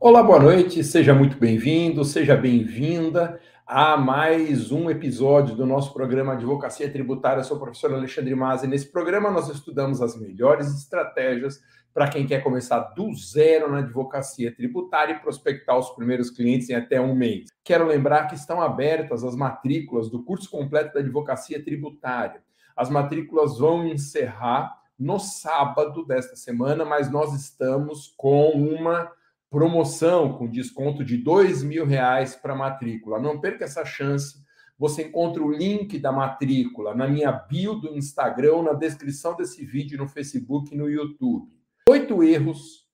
Olá, boa noite, seja muito bem-vindo, seja bem-vinda a mais um episódio do nosso programa Advocacia Tributária. Eu sou o professor Alexandre Mazzi. Nesse programa, nós estudamos as melhores estratégias para quem quer começar do zero na advocacia tributária e prospectar os primeiros clientes em até um mês. Quero lembrar que estão abertas as matrículas do curso completo da advocacia tributária. As matrículas vão encerrar no sábado desta semana, mas nós estamos com uma promoção com desconto de dois mil reais para matrícula. Não perca essa chance. Você encontra o link da matrícula na minha bio do Instagram, na descrição desse vídeo no Facebook e no YouTube. Oito erros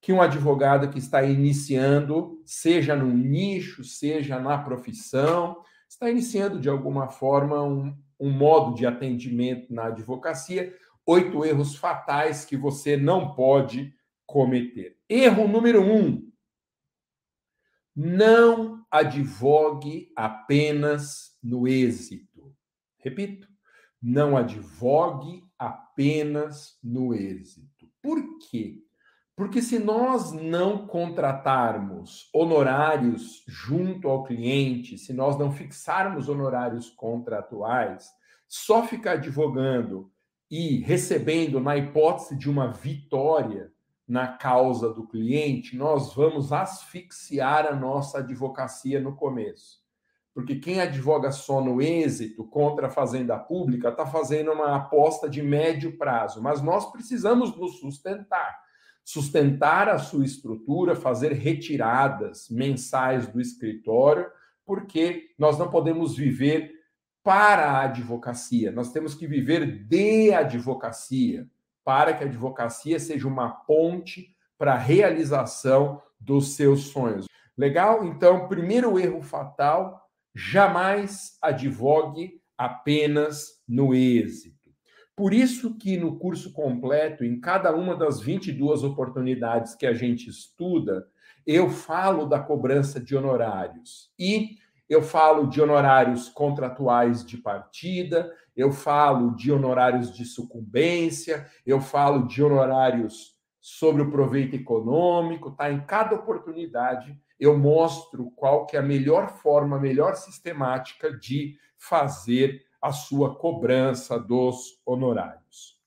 que um advogado que está iniciando, seja no nicho, seja na profissão, está iniciando de alguma forma um, um modo de atendimento na advocacia. Oito erros fatais que você não pode cometer. Erro número um: não advogue apenas no êxito. Repito, não advogue apenas no êxito. Por quê? Porque se nós não contratarmos honorários junto ao cliente, se nós não fixarmos honorários contratuais, só ficar advogando e recebendo na hipótese de uma vitória, na causa do cliente, nós vamos asfixiar a nossa advocacia no começo. Porque quem advoga só no êxito contra a fazenda pública está fazendo uma aposta de médio prazo, mas nós precisamos nos sustentar. Sustentar a sua estrutura, fazer retiradas mensais do escritório, porque nós não podemos viver para a advocacia, nós temos que viver de advocacia para que a advocacia seja uma ponte para a realização dos seus sonhos. Legal? Então, primeiro erro fatal: jamais advogue apenas no êxito. Por isso que no curso completo, em cada uma das 22 oportunidades que a gente estuda, eu falo da cobrança de honorários. E eu falo de honorários contratuais de partida, eu falo de honorários de sucumbência, eu falo de honorários sobre o proveito econômico, tá? Em cada oportunidade eu mostro qual que é a melhor forma, a melhor sistemática de fazer a sua cobrança dos honorários.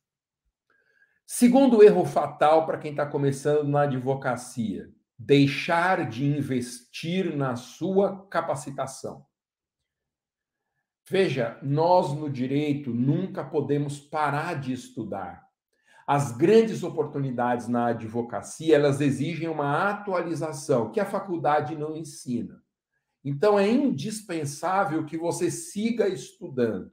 Segundo erro fatal para quem está começando na advocacia, deixar de investir na sua capacitação. Veja, nós no direito nunca podemos parar de estudar. As grandes oportunidades na advocacia, elas exigem uma atualização que a faculdade não ensina. Então é indispensável que você siga estudando.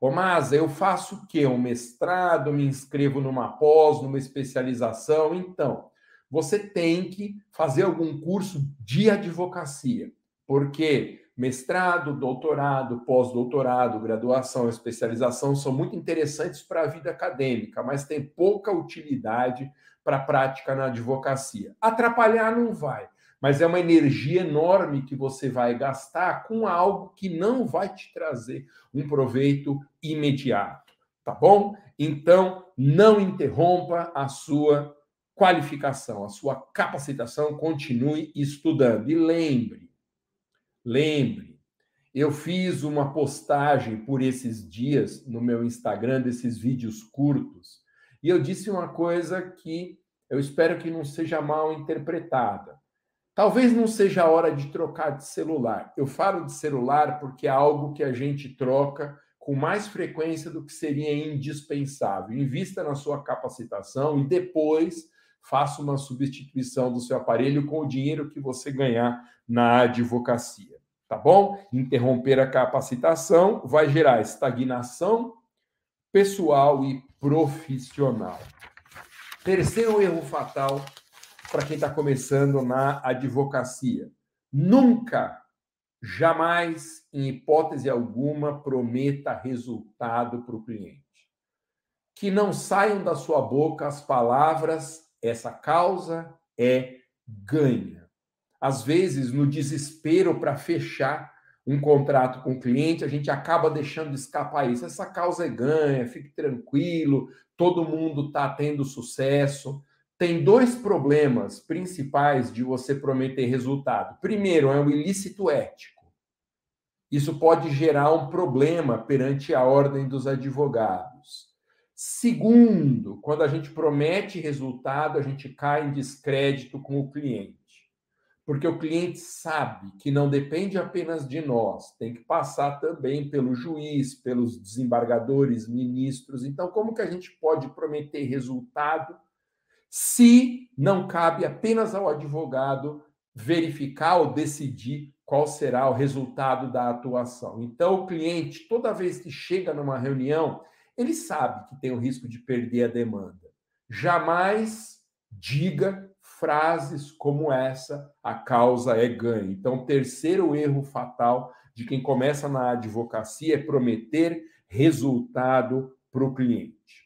Ô, mas eu faço o quê? Um mestrado, me inscrevo numa pós, numa especialização? Então, você tem que fazer algum curso de advocacia, porque mestrado, doutorado, pós-doutorado, graduação, especialização são muito interessantes para a vida acadêmica, mas tem pouca utilidade para a prática na advocacia. Atrapalhar não vai, mas é uma energia enorme que você vai gastar com algo que não vai te trazer um proveito imediato, tá bom? Então, não interrompa a sua qualificação, a sua capacitação, continue estudando. E lembre, lembre, eu fiz uma postagem por esses dias no meu Instagram, desses vídeos curtos, e eu disse uma coisa que eu espero que não seja mal interpretada. Talvez não seja a hora de trocar de celular. Eu falo de celular porque é algo que a gente troca com mais frequência do que seria indispensável. Invista na sua capacitação e depois faça uma substituição do seu aparelho com o dinheiro que você ganhar na advocacia, tá bom? Interromper a capacitação vai gerar estagnação pessoal e profissional. Terceiro erro fatal para quem está começando na advocacia: nunca, jamais, em hipótese alguma, prometa resultado para o cliente. Que não saiam da sua boca as palavras essa causa é ganha. Às vezes, no desespero para fechar um contrato com o cliente, a gente acaba deixando escapar isso. Essa causa é ganha, fique tranquilo, todo mundo está tendo sucesso. tem dois problemas principais de você prometer resultado. Primeiro, é o ilícito ético. Isso pode gerar um problema perante a ordem dos advogados. Segundo, quando a gente promete resultado, a gente cai em descrédito com o cliente. Porque o cliente sabe que não depende apenas de nós, tem que passar também pelo juiz, pelos desembargadores, ministros. Então, como que a gente pode prometer resultado se não cabe apenas ao advogado verificar ou decidir qual será o resultado da atuação. Então, o cliente, toda vez que chega numa reunião, ele sabe que tem o risco de perder a demanda. Jamais diga frases como essa: a causa é ganho. Então, terceiro erro fatal de quem começa na advocacia é prometer resultado para o cliente.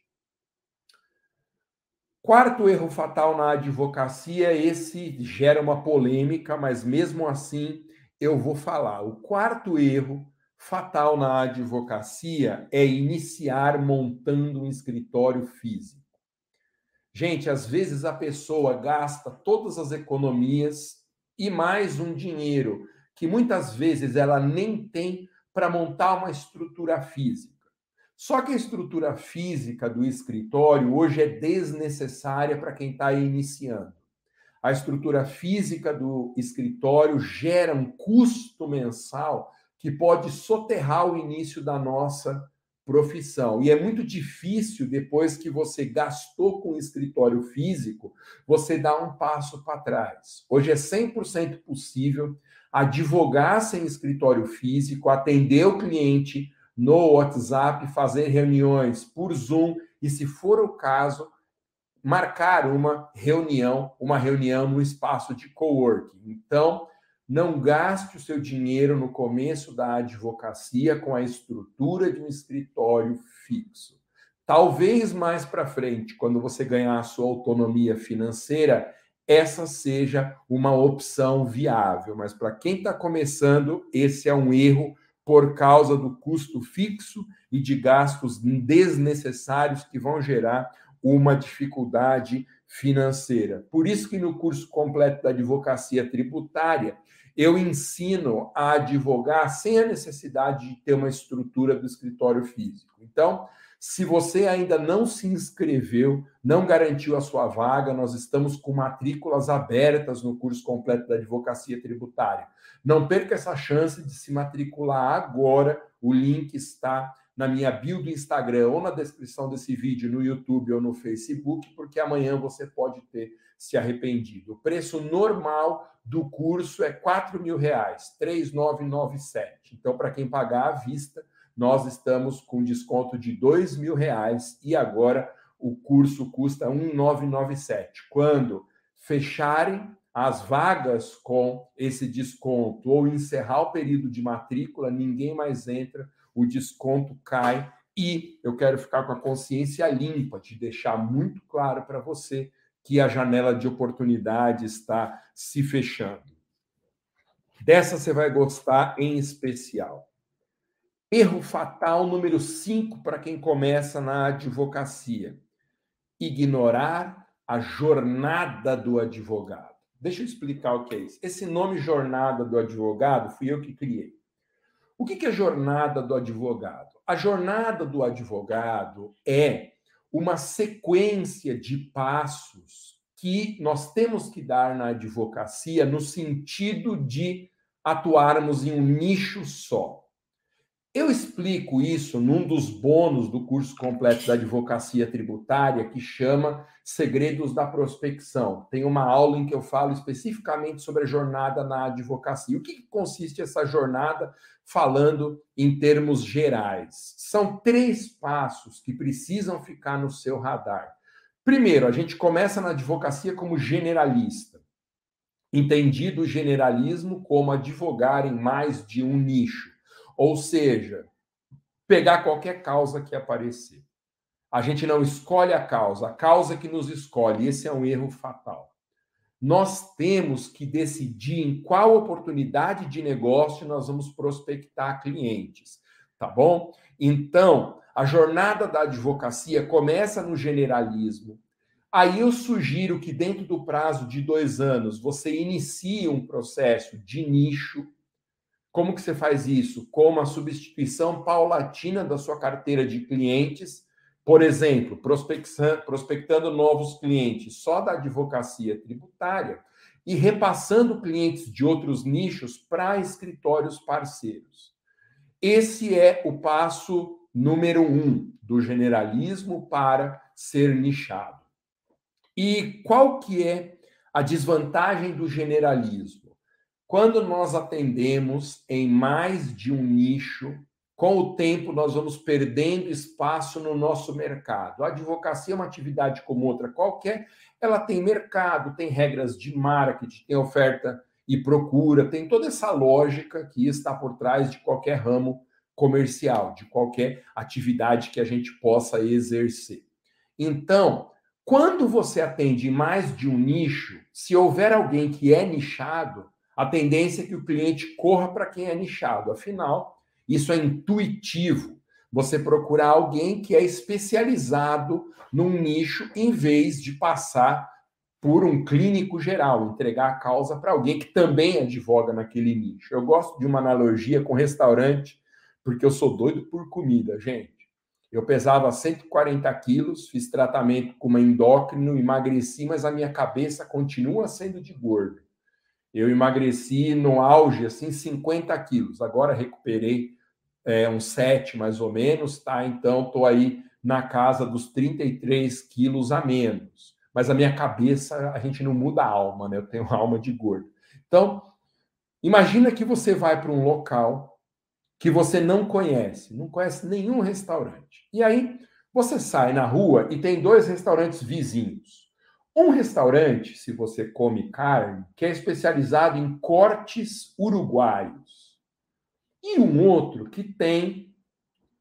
Quarto erro fatal na advocacia, esse gera uma polêmica, mas mesmo assim eu vou falar. O quarto erro fatal na advocacia é iniciar montando um escritório físico. Gente, às vezes a pessoa gasta todas as economias e mais um dinheiro que muitas vezes ela nem tem para montar uma estrutura física. Só que a estrutura física do escritório hoje é desnecessária para quem está iniciando. A estrutura física do escritório gera um custo mensal que pode soterrar o início da nossa profissão. E é muito difícil, depois que você gastou com o escritório físico, você dar um passo para trás. Hoje é 100% possível advogar sem escritório físico, atender o cliente no WhatsApp, fazer reuniões por Zoom e, se for o caso, marcar uma reunião, uma reunião no espaço de coworking. Então, não gaste o seu dinheiro no começo da advocacia com a estrutura de um escritório fixo. Talvez mais para frente, quando você ganhar a sua autonomia financeira, essa seja uma opção viável. Mas para quem está começando, esse é um erro por causa do custo fixo e de gastos desnecessários que vão gerar uma dificuldade financeira. Por isso que no curso completo da advocacia tributária, eu ensino a advogar sem a necessidade de ter uma estrutura do escritório físico. Então, se você ainda não se inscreveu, não garantiu a sua vaga, nós estamos com matrículas abertas no curso completo da advocacia tributária. Não perca essa chance de se matricular agora. O link está na minha bio do Instagram ou na descrição desse vídeo no YouTube ou no Facebook, porque amanhã você pode ter se arrependido. O preço normal do curso é R$ mil reais, 3.997. Então, para quem pagar à vista, nós estamos com desconto de R$ mil reais e agora o curso custa 1.997. Quando fecharem as vagas com esse desconto ou encerrar o período de matrícula, ninguém mais entra, o desconto cai e eu quero ficar com a consciência limpa de deixar muito claro para você que a janela de oportunidade está se fechando. Dessa você vai gostar em especial. Erro fatal número 5 para quem começa na advocacia: ignorar a jornada do advogado. Deixa eu explicar o que é isso. Esse nome Jornada do Advogado fui eu que criei. O que é jornada do advogado? A jornada do advogado é uma sequência de passos que nós temos que dar na advocacia no sentido de atuarmos em um nicho só. Eu explico isso num dos bônus do curso completo da advocacia tributária que chama Segredos da Prospecção. Tem uma aula em que eu falo especificamente sobre a jornada na advocacia. O que consiste essa jornada, falando em termos gerais? São três passos que precisam ficar no seu radar. Primeiro, a gente começa na advocacia como generalista. Entendido o generalismo como advogar em mais de um nicho. Ou seja, pegar qualquer causa que aparecer. A gente não escolhe a causa, a causa que nos escolhe. Esse é um erro fatal. Nós temos que decidir em qual oportunidade de negócio nós vamos prospectar clientes, tá bom? Então, a jornada da advocacia começa no generalismo. Aí eu sugiro que, dentro do prazo de dois anos, você inicie um processo de nicho. Como que você faz isso? Com a substituição paulatina da sua carteira de clientes, por exemplo, prospectando novos clientes só da advocacia tributária e repassando clientes de outros nichos para escritórios parceiros. Esse é o passo número um do generalismo para ser nichado. E qual que é a desvantagem do generalismo? Quando nós atendemos em mais de um nicho, com o tempo nós vamos perdendo espaço no nosso mercado. A advocacia é uma atividade como outra qualquer, ela tem mercado, tem regras de marketing, tem oferta e procura, tem toda essa lógica que está por trás de qualquer ramo comercial, de qualquer atividade que a gente possa exercer. Então, quando você atende mais de um nicho, se houver alguém que é nichado, a tendência é que o cliente corra para quem é nichado. Afinal, isso é intuitivo. Você procurar alguém que é especializado num nicho em vez de passar por um clínico geral, entregar a causa para alguém que também advoga naquele nicho. Eu gosto de uma analogia com restaurante, porque eu sou doido por comida, gente. Eu pesava 140 quilos, fiz tratamento com uma endócrino, emagreci, mas a minha cabeça continua sendo de gordo. Eu emagreci no auge, assim, 50 quilos. Agora recuperei é, uns 7 mais ou menos, tá? Então, estou aí na casa dos 33 quilos a menos. Mas a minha cabeça, a gente não muda a alma, né? Eu tenho alma de gordo. Então, imagina que você vai para um local que você não conhece, não conhece nenhum restaurante. E aí você sai na rua e tem dois restaurantes vizinhos. Um restaurante, se você come carne, que é especializado em cortes uruguaios. E um outro que tem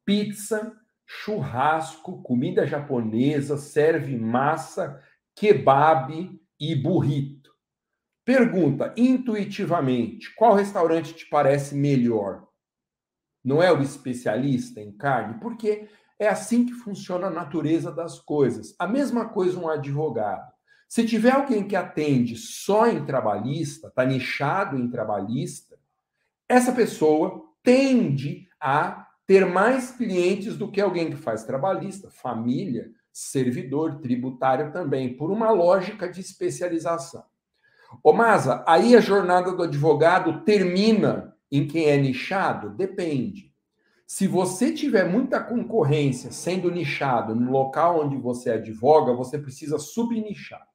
pizza, churrasco, comida japonesa, serve massa, kebab e burrito. Pergunta intuitivamente: qual restaurante te parece melhor? não é o especialista em carne, porque é assim que funciona a natureza das coisas. A mesma coisa um advogado. Se tiver alguém que atende só em trabalhista, está nichado em trabalhista, essa pessoa tende a ter mais clientes do que alguém que faz trabalhista, família, servidor, tributário também, por uma lógica de especialização. Ô Masa, aí a jornada do advogado termina em quem é nichado? Depende. Se você tiver muita concorrência sendo nichado no local onde você advoga, você precisa subnichar.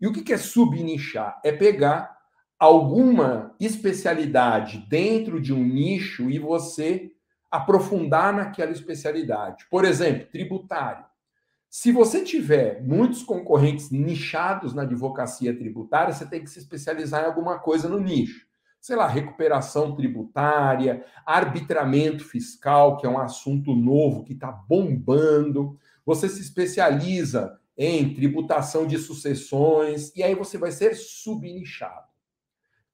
E o que é subnichar? É pegar alguma especialidade dentro de um nicho e você aprofundar naquela especialidade. Por exemplo, tributário. Se você tiver muitos concorrentes nichados na advocacia tributária, você tem que se especializar em alguma coisa no nicho sei lá, recuperação tributária, arbitramento fiscal, que é um assunto novo que está bombando. Você se especializa em tributação de sucessões, e aí você vai ser subnichado.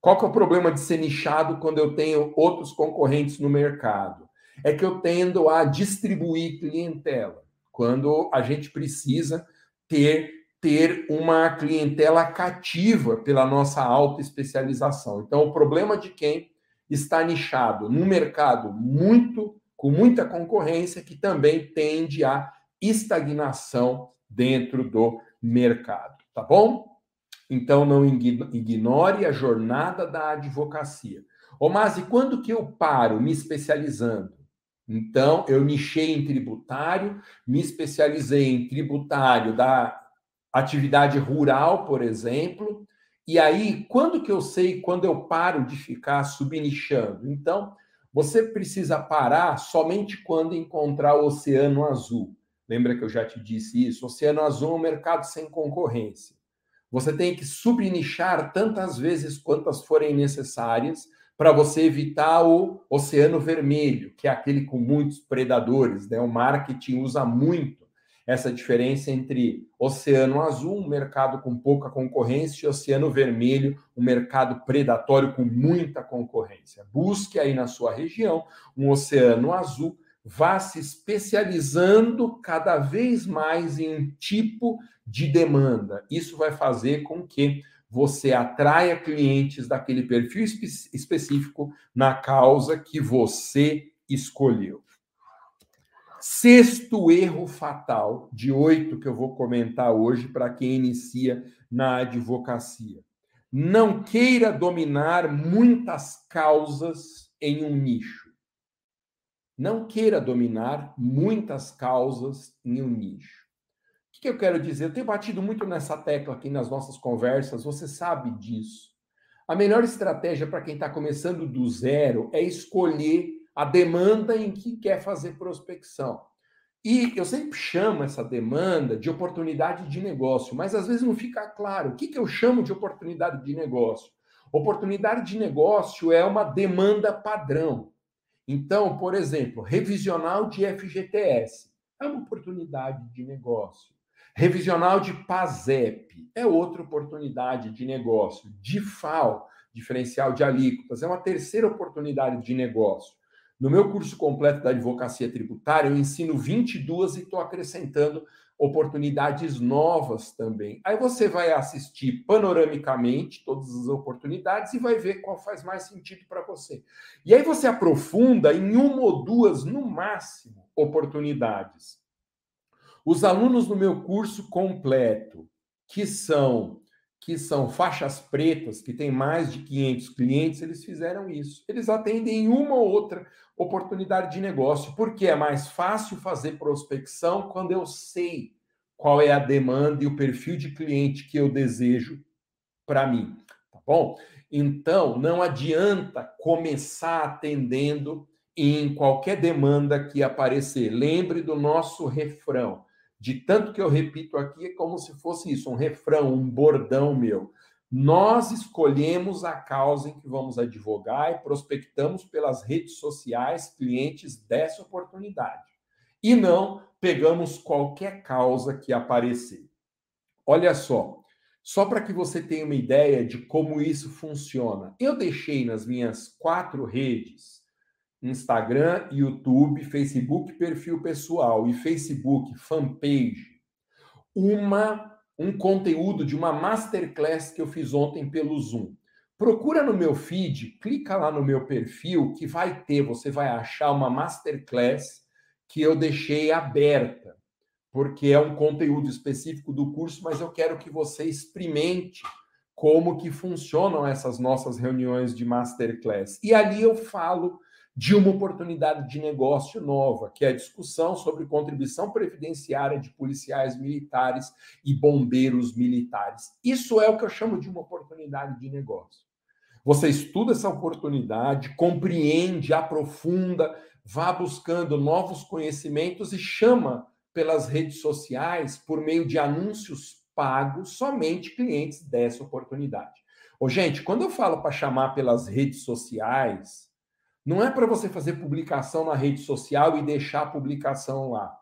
Qual que é o problema de ser nichado quando eu tenho outros concorrentes no mercado? É que eu tendo a distribuir clientela, quando a gente precisa ter ter uma clientela cativa pela nossa alta especialização. Então, o problema de quem está nichado num mercado muito com muita concorrência que também tende à estagnação dentro do mercado, tá bom? Então não ignore a jornada da advocacia. Ô, mas e quando que eu paro me especializando? Então, eu nichei em tributário, me especializei em tributário da atividade rural, por exemplo. E aí, quando que eu sei quando eu paro de ficar subnichando? Então, você precisa parar somente quando encontrar o oceano azul. Lembra que eu já te disse isso? Oceano azul é um mercado sem concorrência. Você tem que subnichar tantas vezes quantas forem necessárias para você evitar o oceano vermelho, que é aquele com muitos predadores. Né? O marketing usa muito essa diferença entre Oceano Azul, um mercado com pouca concorrência, e Oceano Vermelho, um mercado predatório com muita concorrência. Busque aí na sua região um Oceano Azul, vá se especializando cada vez mais em um tipo de demanda. Isso vai fazer com que você atraia clientes daquele perfil espe específico na causa que você escolheu. Sexto erro fatal, de oito que eu vou comentar hoje para quem inicia na advocacia. Não queira dominar muitas causas em um nicho. Não queira dominar muitas causas em um nicho. O que eu quero dizer? Eu tenho batido muito nessa tecla aqui nas nossas conversas, você sabe disso. A melhor estratégia para quem está começando do zero é escolher a demanda em que quer fazer prospecção. E eu sempre chamo essa demanda de oportunidade de negócio, mas às vezes não fica claro. O que, que eu chamo de oportunidade de negócio? Oportunidade de negócio é uma demanda padrão. Então, por exemplo, revisional de FGTS é uma oportunidade de negócio. Revisional de PASEP é outra oportunidade de negócio. DIFAL, diferencial de alíquotas, é uma terceira oportunidade de negócio. No meu curso completo da advocacia tributária, eu ensino 22 e estou acrescentando oportunidades novas também. Aí você vai assistir panoramicamente todas as oportunidades e vai ver qual faz mais sentido para você. E aí você aprofunda em uma ou duas, no máximo, oportunidades. Os alunos no meu curso completo, que são que são faixas pretas, que tem mais de 500 clientes, eles fizeram isso. Eles atendem uma ou outra oportunidade de negócio, porque é mais fácil fazer prospecção quando eu sei qual é a demanda e o perfil de cliente que eu desejo para mim, tá bom? Então, não adianta começar atendendo em qualquer demanda que aparecer. Lembre do nosso refrão de tanto que eu repito aqui, é como se fosse isso, um refrão, um bordão meu. Nós escolhemos a causa em que vamos advogar e prospectamos pelas redes sociais clientes dessa oportunidade. E não pegamos qualquer causa que aparecer. Olha só, só para que você tenha uma ideia de como isso funciona. Eu deixei nas minhas quatro redes Instagram, YouTube, Facebook, perfil pessoal e Facebook fanpage, uma um conteúdo de uma masterclass que eu fiz ontem pelo Zoom. Procura no meu feed, clica lá no meu perfil que vai ter, você vai achar uma masterclass que eu deixei aberta, porque é um conteúdo específico do curso, mas eu quero que você experimente como que funcionam essas nossas reuniões de masterclass. E ali eu falo de uma oportunidade de negócio nova, que é a discussão sobre contribuição previdenciária de policiais militares e bombeiros militares. Isso é o que eu chamo de uma oportunidade de negócio. Você estuda essa oportunidade, compreende, aprofunda, vá buscando novos conhecimentos e chama pelas redes sociais, por meio de anúncios pagos, somente clientes dessa oportunidade. Ô, gente, quando eu falo para chamar pelas redes sociais, não é para você fazer publicação na rede social e deixar a publicação lá.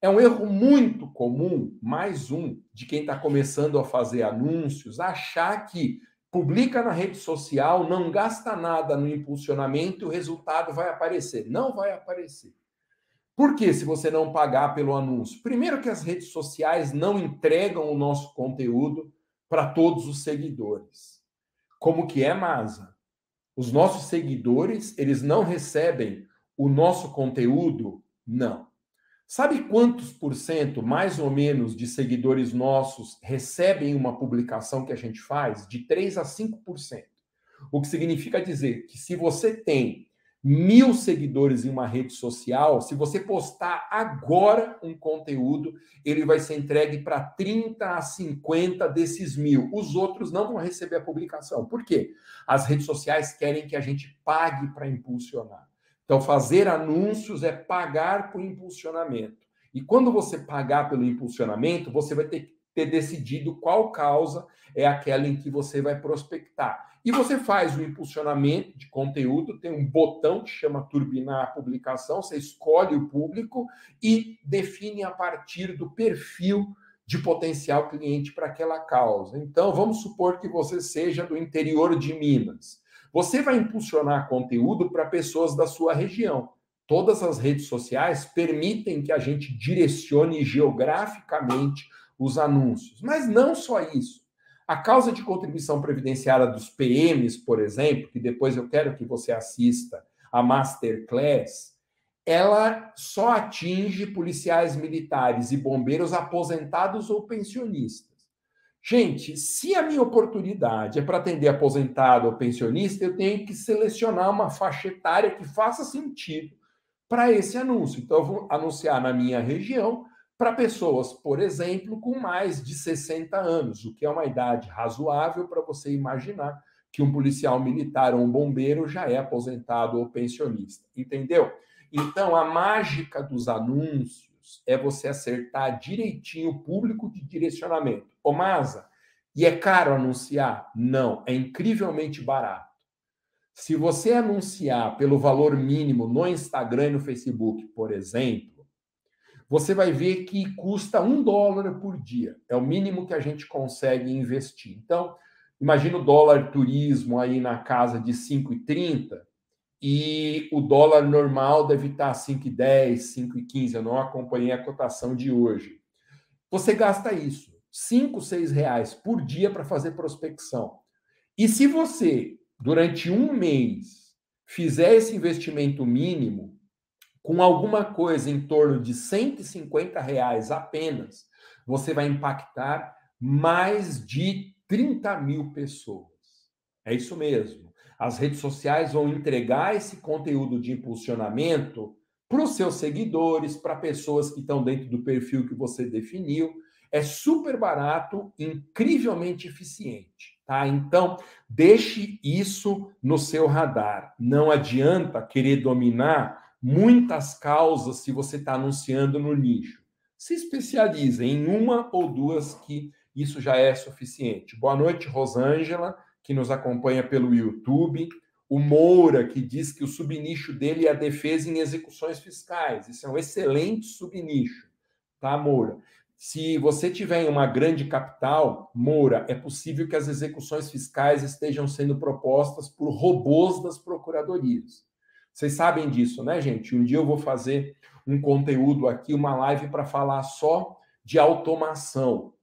É um erro muito comum, mais um, de quem está começando a fazer anúncios, achar que publica na rede social, não gasta nada no impulsionamento e o resultado vai aparecer. Não vai aparecer. Por que se você não pagar pelo anúncio? Primeiro que as redes sociais não entregam o nosso conteúdo para todos os seguidores. Como que é, Masa? Os nossos seguidores, eles não recebem o nosso conteúdo? Não. Sabe quantos por cento, mais ou menos, de seguidores nossos recebem uma publicação que a gente faz? De 3 a 5%. O que significa dizer que se você tem mil seguidores em uma rede social, se você postar agora um conteúdo, ele vai ser entregue para 30 a 50 desses mil. Os outros não vão receber a publicação. Por quê? As redes sociais querem que a gente pague para impulsionar. Então, fazer anúncios é pagar por impulsionamento. E quando você pagar pelo impulsionamento, você vai ter que ter decidido qual causa é aquela em que você vai prospectar. E você faz o impulsionamento de conteúdo, tem um botão que chama turbinar a publicação, você escolhe o público e define a partir do perfil de potencial cliente para aquela causa. Então, vamos supor que você seja do interior de Minas. Você vai impulsionar conteúdo para pessoas da sua região. Todas as redes sociais permitem que a gente direcione geograficamente os anúncios. Mas não só isso. A causa de contribuição previdenciária dos PMs, por exemplo, que depois eu quero que você assista a masterclass, ela só atinge policiais militares e bombeiros aposentados ou pensionistas. Gente, se a minha oportunidade é para atender aposentado ou pensionista, eu tenho que selecionar uma faixa etária que faça sentido para esse anúncio. Então, eu vou anunciar na minha região para pessoas, por exemplo, com mais de 60 anos, o que é uma idade razoável para você imaginar que um policial militar ou um bombeiro já é aposentado ou pensionista. Entendeu? Então, a mágica dos anúncios é você acertar direitinho o público de direcionamento. Ô, Masa, e é caro anunciar? Não, é incrivelmente barato. Se você anunciar pelo valor mínimo no Instagram e no Facebook, por exemplo, você vai ver que custa um dólar por dia. É o mínimo que a gente consegue investir. Então, imagina o dólar turismo aí na casa de 5,30 e o dólar normal deve estar 5,10, 5,15. Eu não acompanhei a cotação de hoje. Você gasta isso, 5, 6 reais por dia para fazer prospecção. E se você, durante um mês, fizer esse investimento mínimo, com alguma coisa em torno de 150 reais apenas, você vai impactar mais de 30 mil pessoas. É isso mesmo. As redes sociais vão entregar esse conteúdo de impulsionamento para os seus seguidores, para pessoas que estão dentro do perfil que você definiu. É super barato, incrivelmente eficiente. Tá? Então, deixe isso no seu radar. Não adianta querer dominar muitas causas se você está anunciando no nicho. Se especialize em uma ou duas que isso já é suficiente. Boa noite, Rosângela, que nos acompanha pelo YouTube. O Moura, que diz que o subnicho dele é a defesa em execuções fiscais. Isso é um excelente subnicho, tá, Moura? Se você tiver em uma grande capital, Moura, é possível que as execuções fiscais estejam sendo propostas por robôs das procuradorias. Vocês sabem disso, né, gente? Um dia eu vou fazer um conteúdo aqui, uma live para falar só de automação.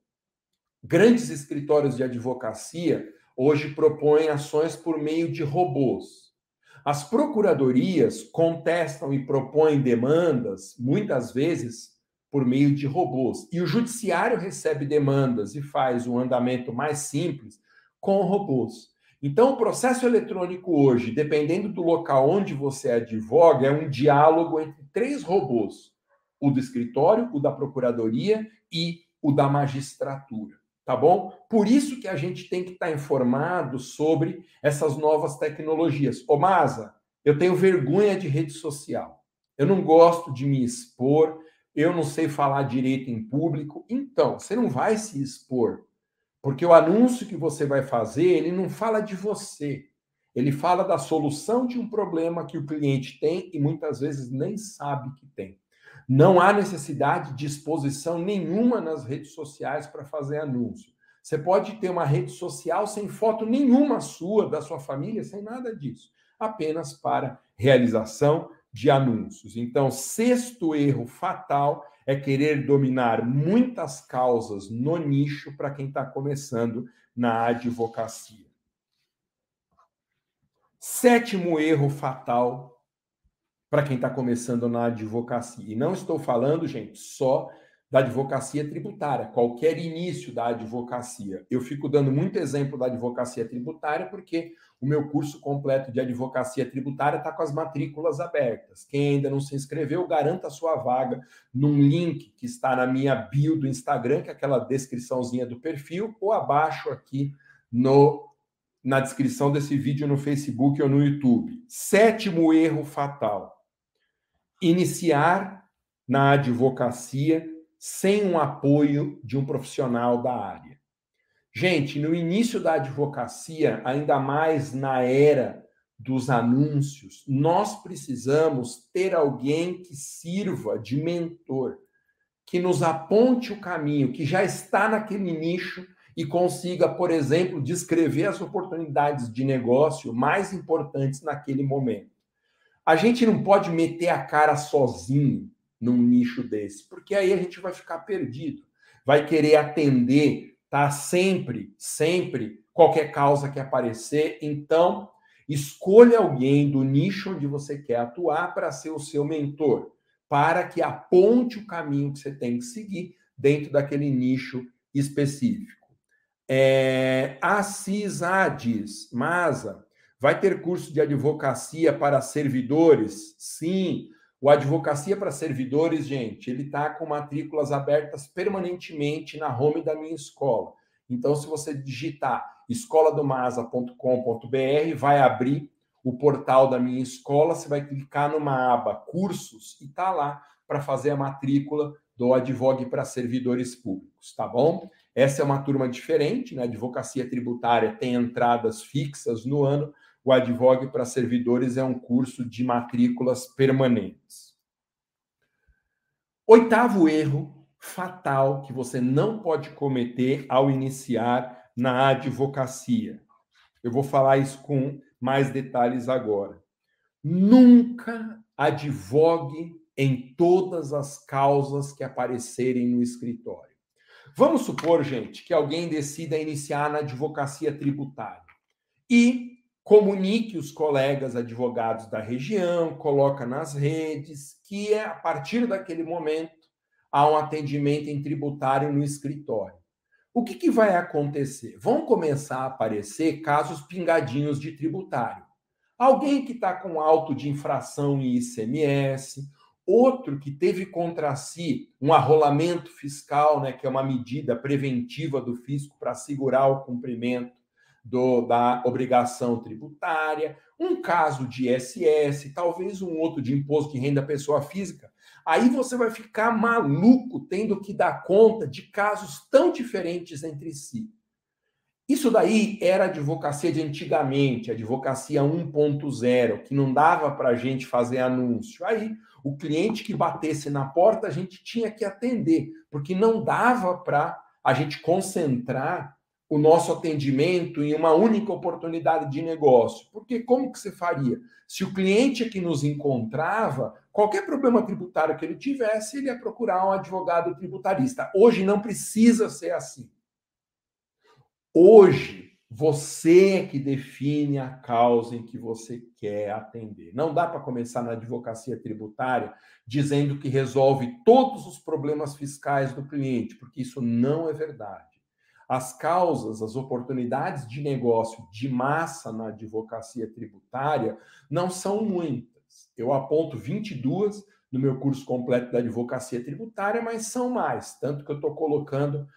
Grandes escritórios de advocacia hoje propõem ações por meio de robôs. As procuradorias contestam e propõem demandas, muitas vezes, por meio de robôs. E o judiciário recebe demandas e faz um andamento mais simples com robôs. Então, o processo eletrônico hoje, dependendo do local onde você advoga, é um diálogo entre três robôs: o do escritório, o da procuradoria e o da magistratura. Tá bom? Por isso que a gente tem que estar informado sobre essas novas tecnologias. Ô, Masa, eu tenho vergonha de rede social. Eu não gosto de me expor, eu não sei falar direito em público. Então, você não vai se expor porque o anúncio que você vai fazer, ele não fala de você. Ele fala da solução de um problema que o cliente tem e muitas vezes nem sabe que tem. Não há necessidade de exposição nenhuma nas redes sociais para fazer anúncio. Você pode ter uma rede social sem foto nenhuma sua, da sua família, sem nada disso. Apenas para realização de anúncios. Então, sexto erro fatal é querer dominar muitas causas no nicho para quem está começando na advocacia. Sétimo erro fatal para quem está começando na advocacia. E não estou falando, gente, só da advocacia tributária, qualquer início da advocacia. Eu fico dando muito exemplo da advocacia tributária porque o meu curso completo de advocacia tributária está com as matrículas abertas. Quem ainda não se inscreveu, garanta a sua vaga num link que está na minha bio do Instagram, que é aquela descriçãozinha do perfil, ou abaixo aqui no na descrição desse vídeo no Facebook ou no YouTube. Sétimo erro fatal: iniciar na advocacia sem um apoio de um profissional da área. Gente, no início da advocacia, ainda mais na era dos anúncios, nós precisamos ter alguém que sirva de mentor, que nos aponte o caminho, que já está naquele nicho e consiga, por exemplo, descrever as oportunidades de negócio mais importantes naquele momento. A gente não pode meter a cara sozinho num nicho desse, porque aí a gente vai ficar perdido. vai querer atender, tá? Sempre, sempre, qualquer causa que aparecer. Então, escolha alguém do nicho onde você quer atuar para ser o seu mentor, para que aponte o caminho que você tem que seguir dentro daquele nicho específico. É, a CISADES, MASA, vai ter curso de advocacia para servidores? Sim. O Advocacia para Servidores, gente, ele está com matrículas abertas permanentemente na home da minha escola. Então, se você digitar escoladomasa.com.br, vai abrir o portal da minha escola, você vai clicar numa aba cursos e tá lá para fazer a matrícula do Advogue para Servidores Públicos, tá bom? Essa é uma turma diferente, né? Advocacia tributária tem entradas fixas no ano, o Advogue para Servidores é um curso de matrículas permanentes. Oitavo erro fatal que você não pode cometer ao iniciar na advocacia. Eu vou falar isso com mais detalhes agora. Nunca advogue em todas as causas que aparecerem no escritório. Vamos supor, gente, que alguém decida iniciar na advocacia tributária e comunique os colegas advogados da região, coloca nas redes que é a partir daquele momento há um atendimento em tributário no escritório. O que, que vai acontecer? Vão começar a aparecer casos pingadinhos de tributário. Alguém que está com auto de infração em ICMS, outro que teve contra si um arrolamento fiscal, né, que é uma medida preventiva do fisco para assegurar o cumprimento do, da obrigação tributária, um caso de ISS, talvez um outro de imposto de renda pessoa física. Aí você vai ficar maluco tendo que dar conta de casos tão diferentes entre si. Isso daí era a advocacia de antigamente, advocacia 1.0, que não dava para a gente fazer anúncio. Aí o cliente que batesse na porta a gente tinha que atender, porque não dava para a gente concentrar o nosso atendimento em uma única oportunidade de negócio. Porque como que você faria? Se o cliente que nos encontrava, qualquer problema tributário que ele tivesse, ele ia procurar um advogado tributarista. Hoje não precisa ser assim. Hoje, você é que define a causa em que você quer atender. Não dá para começar na advocacia tributária dizendo que resolve todos os problemas fiscais do cliente, porque isso não é verdade. As causas, as oportunidades de negócio de massa na advocacia tributária não são muitas. Eu aponto 22 no meu curso completo da advocacia tributária, mas são mais, tanto que eu estou colocando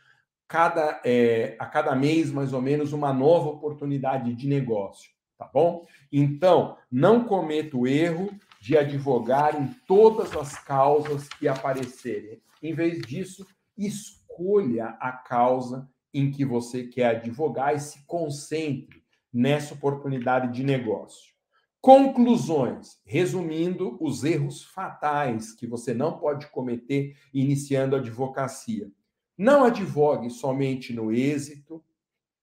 cada, é, a cada mês, mais ou menos, uma nova oportunidade de negócio, tá bom? Então, não cometa o erro de advogar em todas as causas que aparecerem. Em vez disso, escolha a causa em que você quer advogar e se concentre nessa oportunidade de negócio. Conclusões, resumindo os erros fatais que você não pode cometer iniciando a advocacia. Não advogue somente no êxito.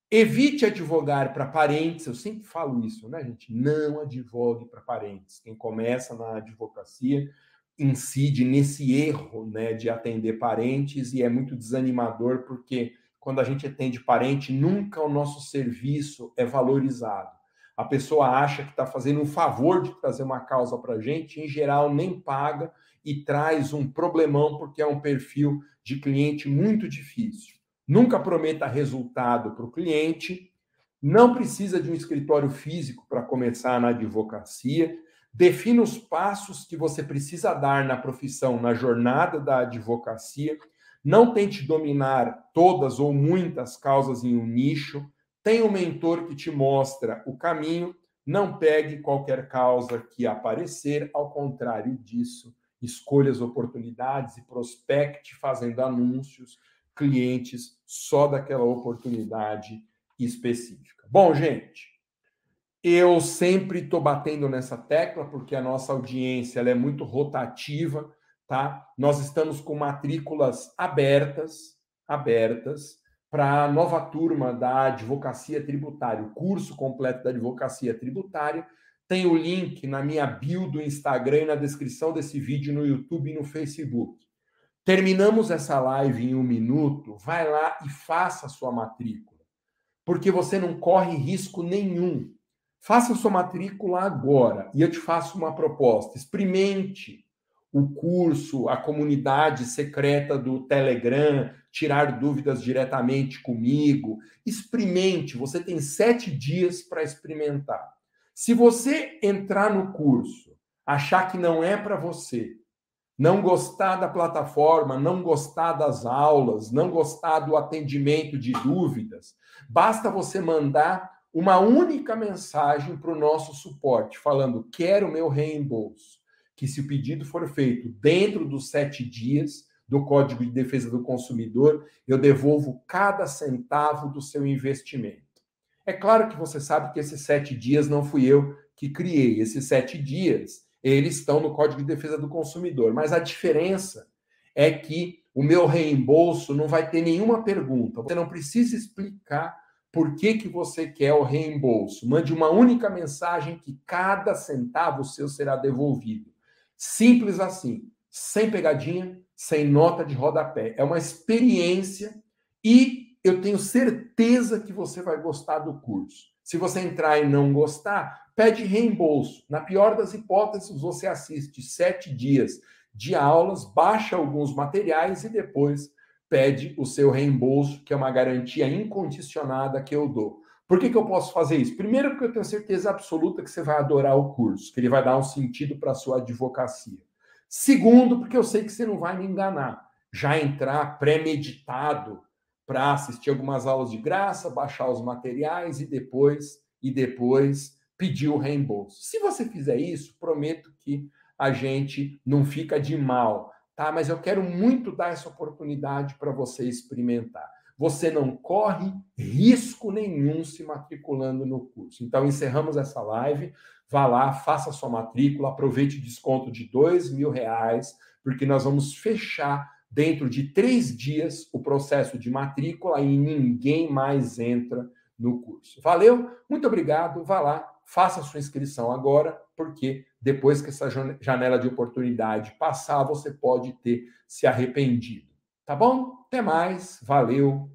Evite advogar para parentes. Eu sempre falo isso, né, gente? Não advogue para parentes. Quem começa na advocacia incide nesse erro, né, de atender parentes e é muito desanimador porque quando a gente atende parente, nunca o nosso serviço é valorizado. A pessoa acha que está fazendo um favor de trazer uma causa para a gente, em geral nem paga e traz um problemão porque é um perfil de cliente muito difícil. Nunca prometa resultado para o cliente, não precisa de um escritório físico para começar na advocacia. Defina os passos que você precisa dar na profissão, na jornada da advocacia não tente dominar todas ou muitas causas em um nicho. Tenha um mentor que te mostra o caminho. Não pegue qualquer causa que aparecer. Ao contrário disso, escolha as oportunidades e prospecte fazendo anúncios, clientes só daquela oportunidade específica. Bom, gente, eu sempre estou batendo nessa tecla porque a nossa audiência é muito rotativa tá? Nós estamos com matrículas abertas, abertas para a nova turma da advocacia tributária, o curso completo da advocacia tributária. Tem o link na minha bio do Instagram e na descrição desse vídeo no YouTube e no Facebook. Terminamos essa live em um minuto, vai lá e faça a sua matrícula, porque você não corre risco nenhum. Faça a sua matrícula agora e eu te faço uma proposta. Experimente o curso, a comunidade secreta do Telegram, tirar dúvidas diretamente comigo. Experimente, você tem sete dias para experimentar. Se você entrar no curso, achar que não é para você, não gostar da plataforma, não gostar das aulas, não gostar do atendimento de dúvidas, basta você mandar uma única mensagem para o nosso suporte, falando: quero meu reembolso. Que se o pedido for feito dentro dos sete dias do Código de Defesa do Consumidor, eu devolvo cada centavo do seu investimento. É claro que você sabe que esses sete dias não fui eu que criei. Esses sete dias eles estão no Código de Defesa do Consumidor. Mas a diferença é que o meu reembolso não vai ter nenhuma pergunta. Você não precisa explicar por que, que você quer o reembolso. Mande uma única mensagem que cada centavo seu será devolvido. Simples assim, sem pegadinha, sem nota de rodapé. É uma experiência e eu tenho certeza que você vai gostar do curso. Se você entrar e não gostar, pede reembolso. Na pior das hipóteses, você assiste sete dias de aulas, baixa alguns materiais e depois pede o seu reembolso, que é uma garantia incondicionada que eu dou. Por que, que eu posso fazer isso? Primeiro, porque eu tenho certeza absoluta que você vai adorar o curso, que ele vai dar um sentido para a sua advocacia. Segundo, porque eu sei que você não vai me enganar. Já entrar premeditado para assistir algumas aulas de graça, baixar os materiais e depois e depois pedir o reembolso. Se você fizer isso, prometo que a gente não fica de mal, tá? Mas eu quero muito dar essa oportunidade para você experimentar. Você não corre risco nenhum se matriculando no curso. Então, encerramos essa live. Vá lá, faça sua matrícula, aproveite o desconto de dois mil reais, porque nós vamos fechar dentro de três dias o processo de matrícula e ninguém mais entra no curso. Valeu? Muito obrigado. Vá lá, faça sua inscrição agora, porque depois que essa janela de oportunidade passar, você pode ter se arrependido. Tá bom? Até mais. Valeu.